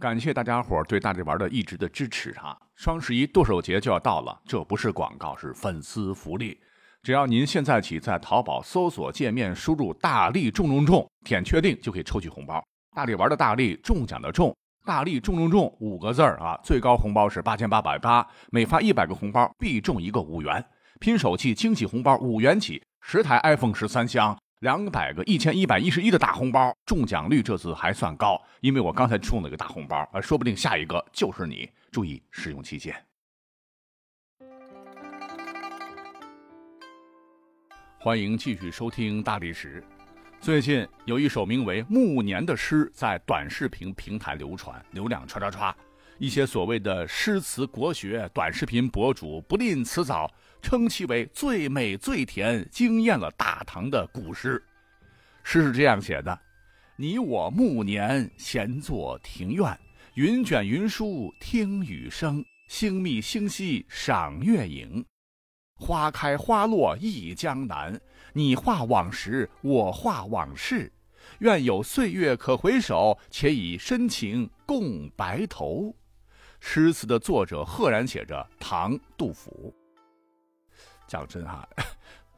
感谢大家伙对大力丸的一直的支持哈！双十一剁手节就要到了，这不是广告，是粉丝福利。只要您现在起在淘宝搜索界面输入“大力中中中”，点确定就可以抽取红包。大力丸的大力中奖的中，大力中中中五个字儿啊！最高红包是八千八百八，每发一百个红包必中一个五元，拼手气惊喜红包五元起，十台 iPhone 十三香。两百个一千一百一十一的大红包，中奖率这次还算高，因为我刚才中了个大红包，说不定下一个就是你。注意使用期限。欢迎继续收听大历史。最近有一首名为《暮年》的诗在短视频平台流传，流量唰唰唰。一些所谓的诗词国学短视频博主不吝辞藻。称其为最美最甜、惊艳了大唐的古诗。诗是这样写的：“你我暮年闲坐庭院，云卷云舒听雨声，星密星稀赏月影。花开花落忆江南，你画往事，我画往事。愿有岁月可回首，且以深情共白头。”诗词的作者赫然写着唐杜甫。讲真哈，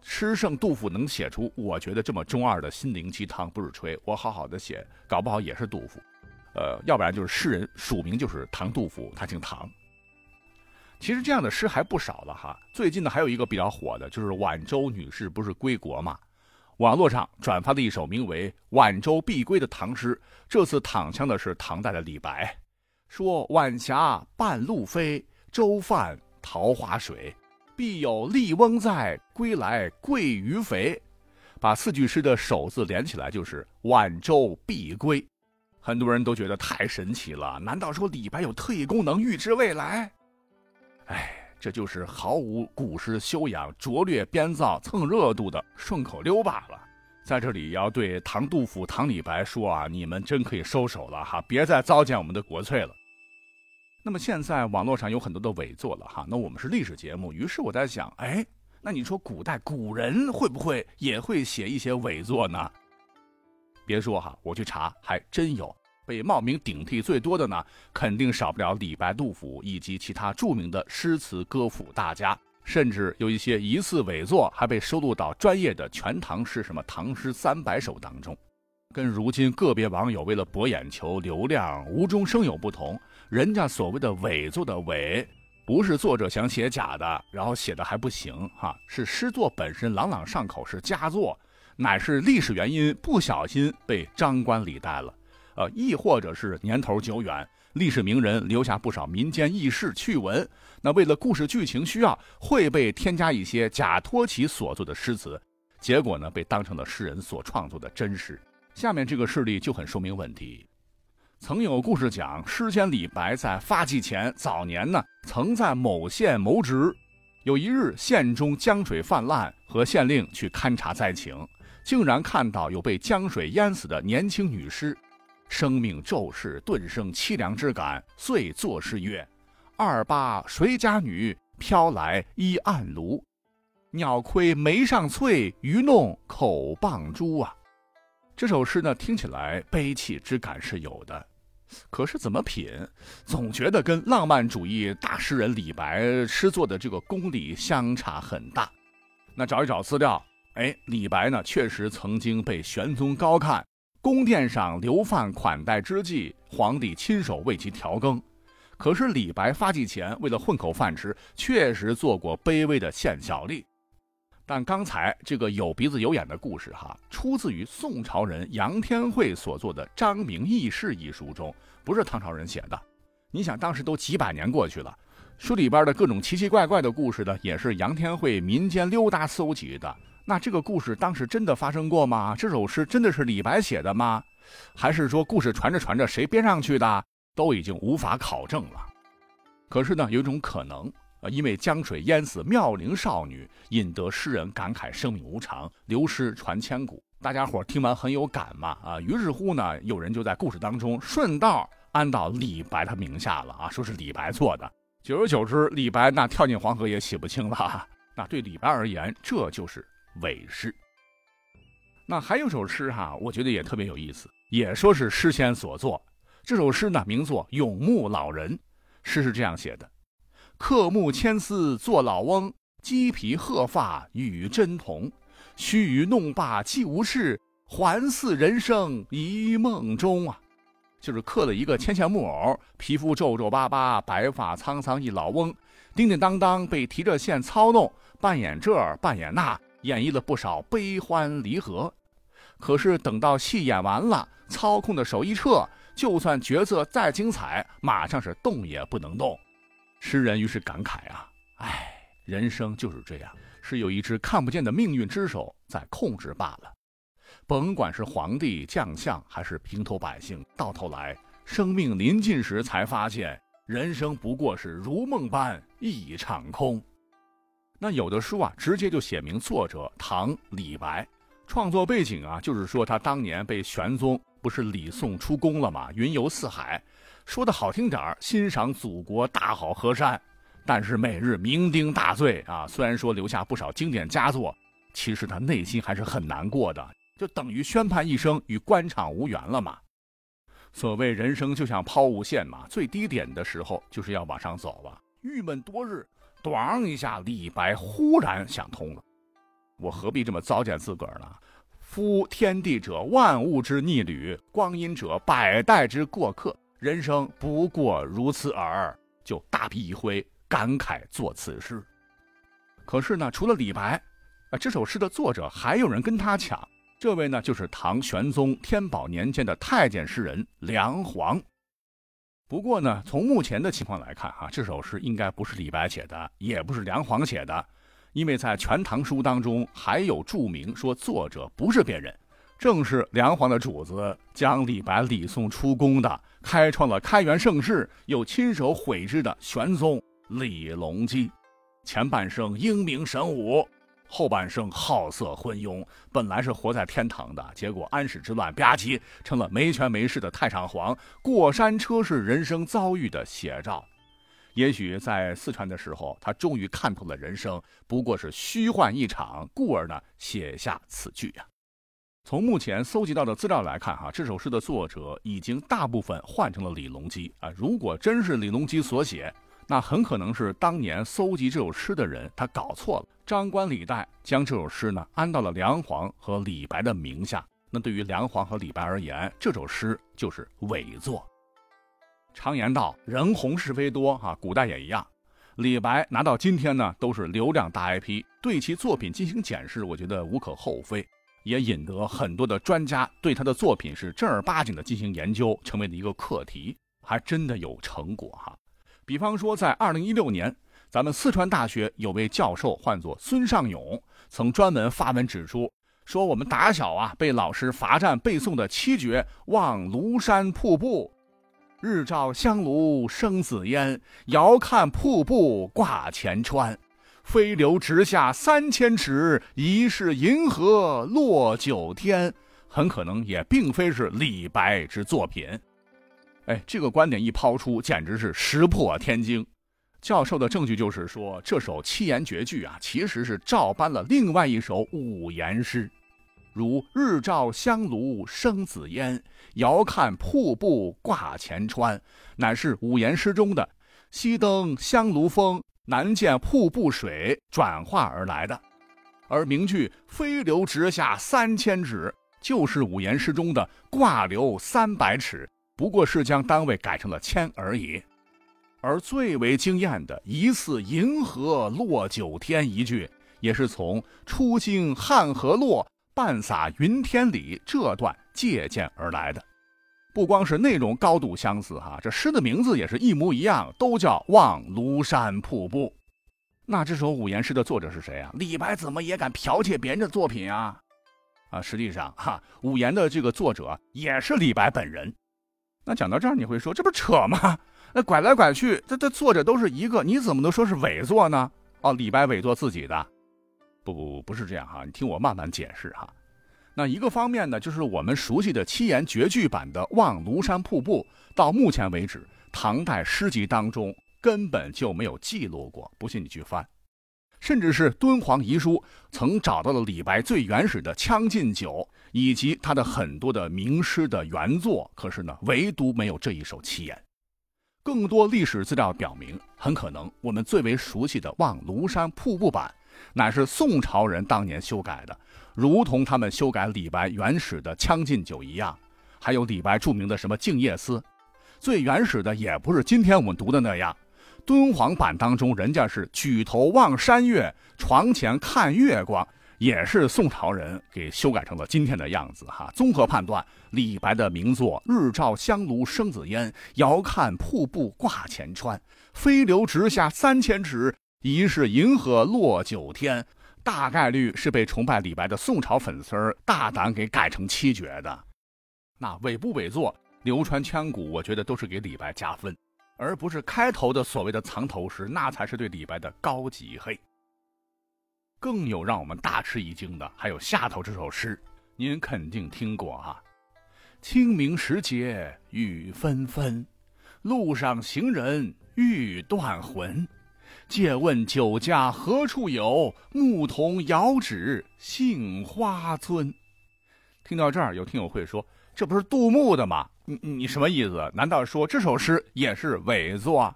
诗圣杜甫能写出我觉得这么中二的心灵鸡汤，不是吹。我好好的写，搞不好也是杜甫。呃，要不然就是诗人署名就是唐杜甫，他姓唐。其实这样的诗还不少了哈。最近呢，还有一个比较火的，就是晚舟女士不是归国嘛？网络上转发的一首名为《晚舟必归》的唐诗，这次躺枪的是唐代的李白，说：“晚霞半路飞，舟泛桃花水。”必有笠翁在，归来鳜鱼肥。把四句诗的首字连起来就是“晚舟必归”。很多人都觉得太神奇了，难道说李白有特异功能预知未来？哎，这就是毫无古诗修养、拙劣编造、蹭热度的顺口溜罢了。在这里要对唐杜甫、唐李白说啊，你们真可以收手了哈，别再糟践我们的国粹了。那么现在网络上有很多的伪作了哈，那我们是历史节目，于是我在想，哎，那你说古代古人会不会也会写一些伪作呢？别说哈，我去查还真有，被冒名顶替最多的呢，肯定少不了李白、杜甫以及其他著名的诗词歌赋大家，甚至有一些疑似伪作还被收录到专业的《全唐诗》什么《唐诗三百首》当中。跟如今个别网友为了博眼球、流量无中生有不同，人家所谓的伪作的伪，不是作者想写假的，然后写的还不行哈，是诗作本身朗朗上口是佳作，乃是历史原因不小心被张冠李戴了，呃，亦或者是年头久远，历史名人留下不少民间轶事趣闻，那为了故事剧情需要，会被添加一些假托其所作的诗词，结果呢，被当成了诗人所创作的真实。下面这个事例就很说明问题。曾有故事讲，诗仙李白在发迹前早年呢，曾在某县谋职。有一日，县中江水泛滥，和县令去勘察灾情，竟然看到有被江水淹死的年轻女尸，生命骤逝，顿生凄凉之感，遂作诗曰：“二八谁家女，飘来依暗炉。鸟窥眉上翠，鱼弄口傍珠啊。”这首诗呢，听起来悲戚之感是有的，可是怎么品，总觉得跟浪漫主义大诗人李白诗作的这个功底相差很大。那找一找资料，哎，李白呢确实曾经被玄宗高看，宫殿上流饭款待之际，皇帝亲手为其调羹。可是李白发迹前，为了混口饭吃，确实做过卑微的县小吏。但刚才这个有鼻子有眼的故事，哈，出自于宋朝人杨天惠所作的《张明轶事》一书中，不是唐朝人写的。你想，当时都几百年过去了，书里边的各种奇奇怪怪的故事呢，也是杨天惠民间溜达搜集的。那这个故事当时真的发生过吗？这首诗真的是李白写的吗？还是说故事传着传着谁编上去的？都已经无法考证了。可是呢，有一种可能。呃，因为江水淹死妙龄少女，引得诗人感慨生命无常，流失传千古。大家伙听完很有感嘛，啊，于是乎呢，有人就在故事当中顺道安到李白他名下了啊，说是李白做的。久而久之，李白那跳进黄河也洗不清了。那对李白而言，这就是伪诗。那还有首诗哈，我觉得也特别有意思，也说是诗仙所作。这首诗呢，名作《永慕老人》，诗是这样写的：“刻木千丝做老翁，鸡皮鹤发与真同。须臾弄罢既无事，还似人生一梦中啊。”就是刻了一个牵线木偶，皮肤皱皱巴巴，白发苍苍一老翁，叮叮当当被提着线操弄，扮演这儿扮演那，演绎了不少悲欢离合。可是等到戏演完了，操控的手一撤。就算角色再精彩，马上是动也不能动。诗人于是感慨啊，唉，人生就是这样，是有一只看不见的命运之手在控制罢了。甭管是皇帝、将相，还是平头百姓，到头来，生命临近时才发现，人生不过是如梦般一场空。那有的书啊，直接就写明作者唐李白，创作背景啊，就是说他当年被玄宗。不是李宋出宫了吗？云游四海，说的好听点，欣赏祖国大好河山，但是每日酩酊大醉啊。虽然说留下不少经典佳作，其实他内心还是很难过的，就等于宣判一生与官场无缘了嘛。所谓人生就像抛物线嘛，最低点的时候就是要往上走了。郁闷多日，咣一下，李白忽然想通了，我何必这么糟践自个儿呢？夫天地者，万物之逆旅；光阴者，百代之过客。人生不过如此耳。就大笔一挥，感慨作此诗。可是呢，除了李白，啊，这首诗的作者还有人跟他抢。这位呢，就是唐玄宗天宝年间的太监诗人梁皇。不过呢，从目前的情况来看，哈，这首诗应该不是李白写的，也不是梁皇写的。因为在《全唐书》当中还有注明说，作者不是别人，正是梁皇的主子，将李白礼送出宫的，开创了开元盛世又亲手毁之的玄宗李隆基。前半生英明神武，后半生好色昏庸，本来是活在天堂的，结果安史之乱吧唧成了没权没势的太上皇，过山车式人生遭遇的写照。也许在四川的时候，他终于看透了人生不过是虚幻一场，故而呢写下此句呀。从目前搜集到的资料来看，哈，这首诗的作者已经大部分换成了李隆基啊。如果真是李隆基所写，那很可能是当年搜集这首诗的人他搞错了，张冠李戴将这首诗呢安到了梁皇和李白的名下。那对于梁皇和李白而言，这首诗就是伪作。常言道，人红是非多哈，古代也一样。李白拿到今天呢，都是流量大 IP，对其作品进行检视，我觉得无可厚非，也引得很多的专家对他的作品是正儿八经的进行研究，成为了一个课题，还真的有成果哈。比方说，在二零一六年，咱们四川大学有位教授，唤作孙尚勇，曾专门发文指出，说我们打小啊被老师罚站背诵的七绝《望庐山瀑布》。日照香炉生紫烟，遥看瀑布挂前川。飞流直下三千尺，疑是银河落九天。很可能也并非是李白之作品。哎，这个观点一抛出，简直是石破天惊。教授的证据就是说，这首七言绝句啊，其实是照搬了另外一首五言诗。如日照香炉生紫烟，遥看瀑布挂前川，乃是五言诗中的“西登香炉峰，南见瀑布水”转化而来的。而名句“飞流直下三千尺”就是五言诗中的“挂流三百尺”，不过是将单位改成了千而已。而最为惊艳的“疑似银河落九天”一句，也是从“初经汉河落”。半洒云天里这段借鉴而来的，不光是内容高度相似哈，这诗的名字也是一模一样，都叫《望庐山瀑布》。那这首五言诗的作者是谁啊？李白怎么也敢剽窃别人的作品啊？啊，实际上哈，五言的这个作者也是李白本人。那讲到这儿，你会说这不扯吗？那拐来拐去，这这作者都是一个，你怎么能说是伪作呢？哦，李白伪作自己的。不不不是这样哈，你听我慢慢解释哈。那一个方面呢，就是我们熟悉的七言绝句版的《望庐山瀑布》，到目前为止，唐代诗集当中根本就没有记录过。不信你去翻。甚至是敦煌遗书曾找到了李白最原始的《将进酒》，以及他的很多的名诗的原作。可是呢，唯独没有这一首七言。更多历史资料表明，很可能我们最为熟悉的《望庐山瀑布版》，乃是宋朝人当年修改的，如同他们修改李白原始的《将进酒》一样。还有李白著名的什么《静夜思》，最原始的也不是今天我们读的那样。敦煌版当中，人家是举头望山月，床前看月光，也是宋朝人给修改成了今天的样子。哈，综合判断，李白的名作“日照香炉生紫烟，遥看瀑布挂前川。飞流直下三千尺，疑是银河落九天”，大概率是被崇拜李白的宋朝粉丝儿大胆给改成七绝的。那伪不伪作，流传千古，我觉得都是给李白加分。而不是开头的所谓的藏头诗，那才是对李白的高级黑。更有让我们大吃一惊的，还有下头这首诗，您肯定听过哈。清明时节雨纷纷，路上行人欲断魂。借问酒家何处有？牧童遥指杏花村。听到这儿，有听友会说。这不是杜牧的吗？你你什么意思？难道说这首诗也是伪作？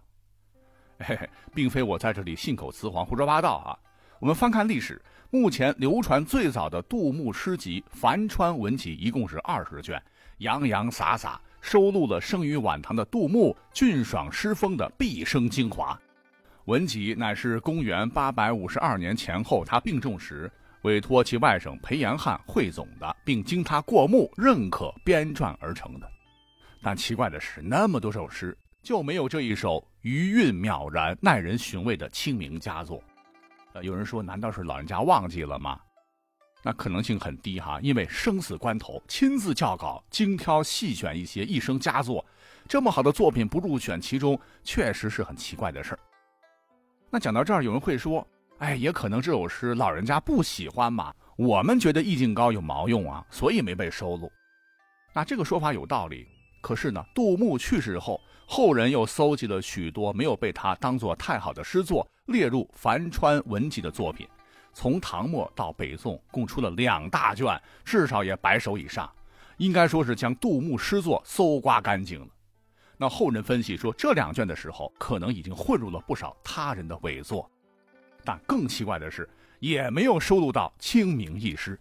嘿嘿，并非我在这里信口雌黄、胡说八道啊！我们翻看历史，目前流传最早的杜牧诗集《樊川文集》一共是二十卷，洋洋洒洒收录了生于晚唐的杜牧俊爽诗风的毕生精华。文集乃是公元八百五十二年前后他病重时。委托其外甥裴延翰汇总的，并经他过目认可编撰而成的。但奇怪的是，那么多首诗，就没有这一首余韵渺然、耐人寻味的清明佳作。呃，有人说，难道是老人家忘记了吗？那可能性很低哈，因为生死关头亲自校稿、精挑细选一些一生佳作，这么好的作品不入选其中，确实是很奇怪的事儿。那讲到这儿，有人会说。哎，也可能这首诗老人家不喜欢嘛。我们觉得意境高有毛用啊，所以没被收录。那这个说法有道理。可是呢，杜牧去世后，后人又搜集了许多没有被他当做太好的诗作列入《樊川文集》的作品，从唐末到北宋，共出了两大卷，至少也百首以上，应该说是将杜牧诗作搜刮干净了。那后人分析说，这两卷的时候，可能已经混入了不少他人的伪作。但更奇怪的是，也没有收录到清明一诗，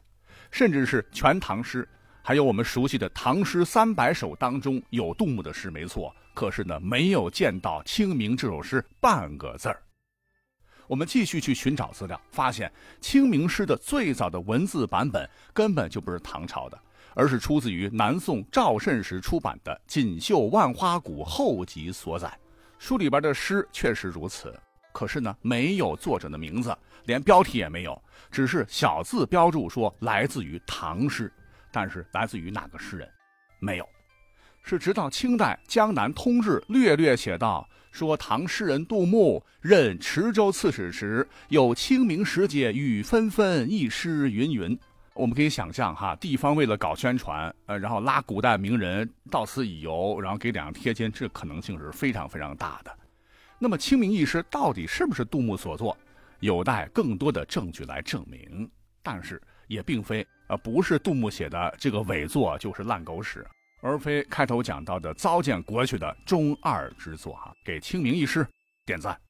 甚至是《全唐诗》，还有我们熟悉的《唐诗三百首》当中有杜牧的诗，没错。可是呢，没有见到清明这首诗半个字儿。我们继续去寻找资料，发现清明诗的最早的文字版本根本就不是唐朝的，而是出自于南宋赵慎时出版的《锦绣万花谷后集》所载。书里边的诗确实如此。可是呢，没有作者的名字，连标题也没有，只是小字标注说来自于唐诗，但是来自于哪个诗人，没有。是直到清代《江南通志》略略写道，说唐诗人杜牧任池州刺史时，有清明时节雨纷纷一诗云云。我们可以想象哈，地方为了搞宣传，呃，然后拉古代名人到此一游，然后给两个贴金，这可能性是非常非常大的。那么，《清明》一诗到底是不是杜牧所作，有待更多的证据来证明。但是，也并非呃不是杜牧写的这个伪作就是烂狗屎，而非开头讲到的糟践国学的中二之作哈。给《清明》一诗点赞。